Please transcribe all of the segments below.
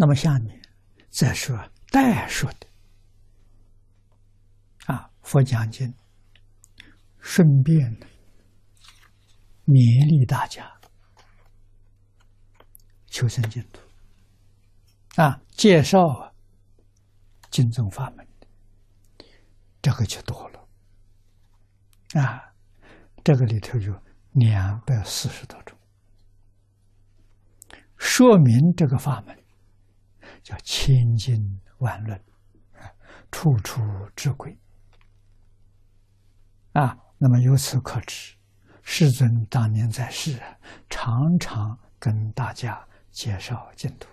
那么下面再说代说的啊，佛讲经，顺便勉励大家求生净土啊，介绍啊经宗法门这个就多了啊，这个里头有两百四十多种，说明这个法门。叫千经万论，处处之贵啊！那么由此可知，世尊当年在世，常常跟大家介绍净土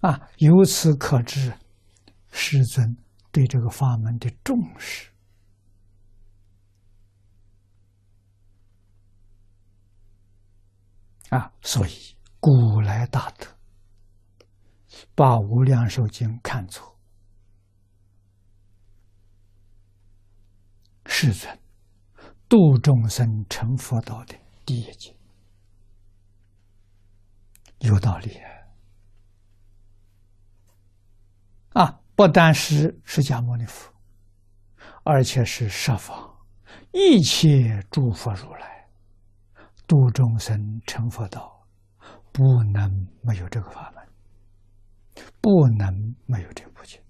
啊。由此可知，世尊对这个法门的重视。啊，所以古来大德把《无量寿经》看作世尊度众生成佛道的第一经，有道理啊！不单是释迦牟尼佛，而且是十方一切诸佛如来。度众生成佛道，不能没有这个法门，不能没有这部经，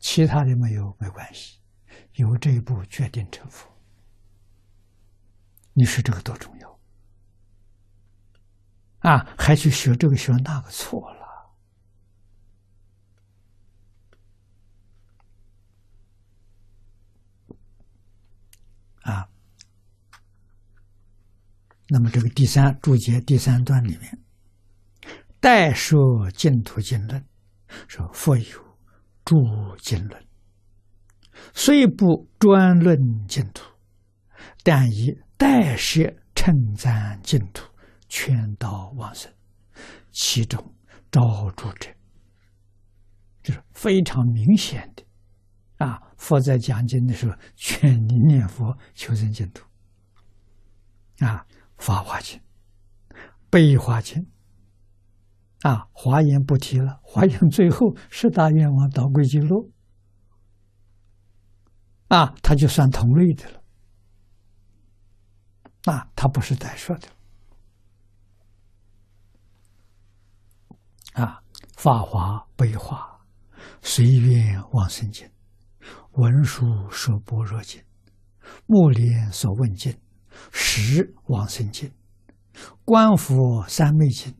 其他的没有没关系，有这一步决定成佛。你说这个多重要啊！还去学这个学那个，错了啊！那么这个第三注解第三段里面，代说净土经论，说佛有诸经论，虽不专论净土，但以代说称赞净土，劝导往生，其中招住者，就是非常明显的啊！佛在讲经的时候，劝你念佛求生净土啊。法华经、悲华经，啊，华严不提了。华严最后十大愿望导归极乐，啊，他就算同类的了。啊，他不是在说的。啊，法华、悲华、随愿往生经、文殊说般若经、目莲所问经。十往生经、观佛三昧经、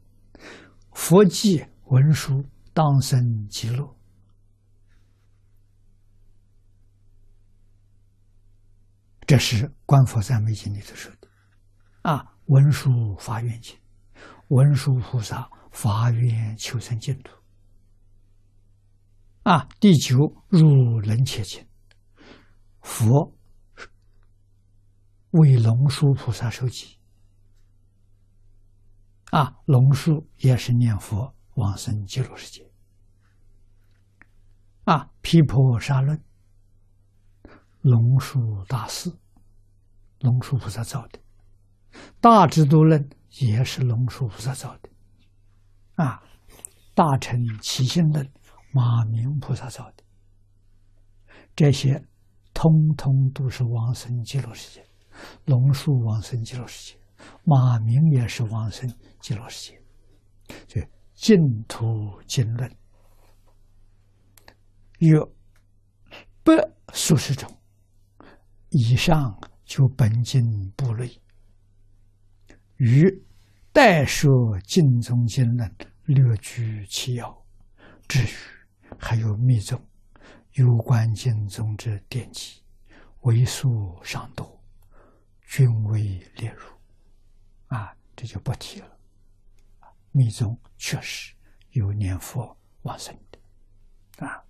佛记文殊当生极乐，这是观佛三昧经里头说的。啊，文殊发愿经，文殊菩萨发愿求生净土。啊，第九入楞伽经，佛。为龙树菩萨收集啊，龙树也是念佛往生极乐世界啊。毗婆沙论，龙树大师，龙树菩萨造的；大智度论也是龙树菩萨造的啊。大乘起信论，马明菩萨造的，这些通通都是往生极乐世界。龙树往生极乐世界，马明也是往生极乐世界。就净土经论有百数十种以上，就本经部类，与代说净宗经论略具其要。至于还有密宗有关经宗之典籍，为数尚多。均未列入，啊，这就不提了。密宗确实有念佛往生的，啊。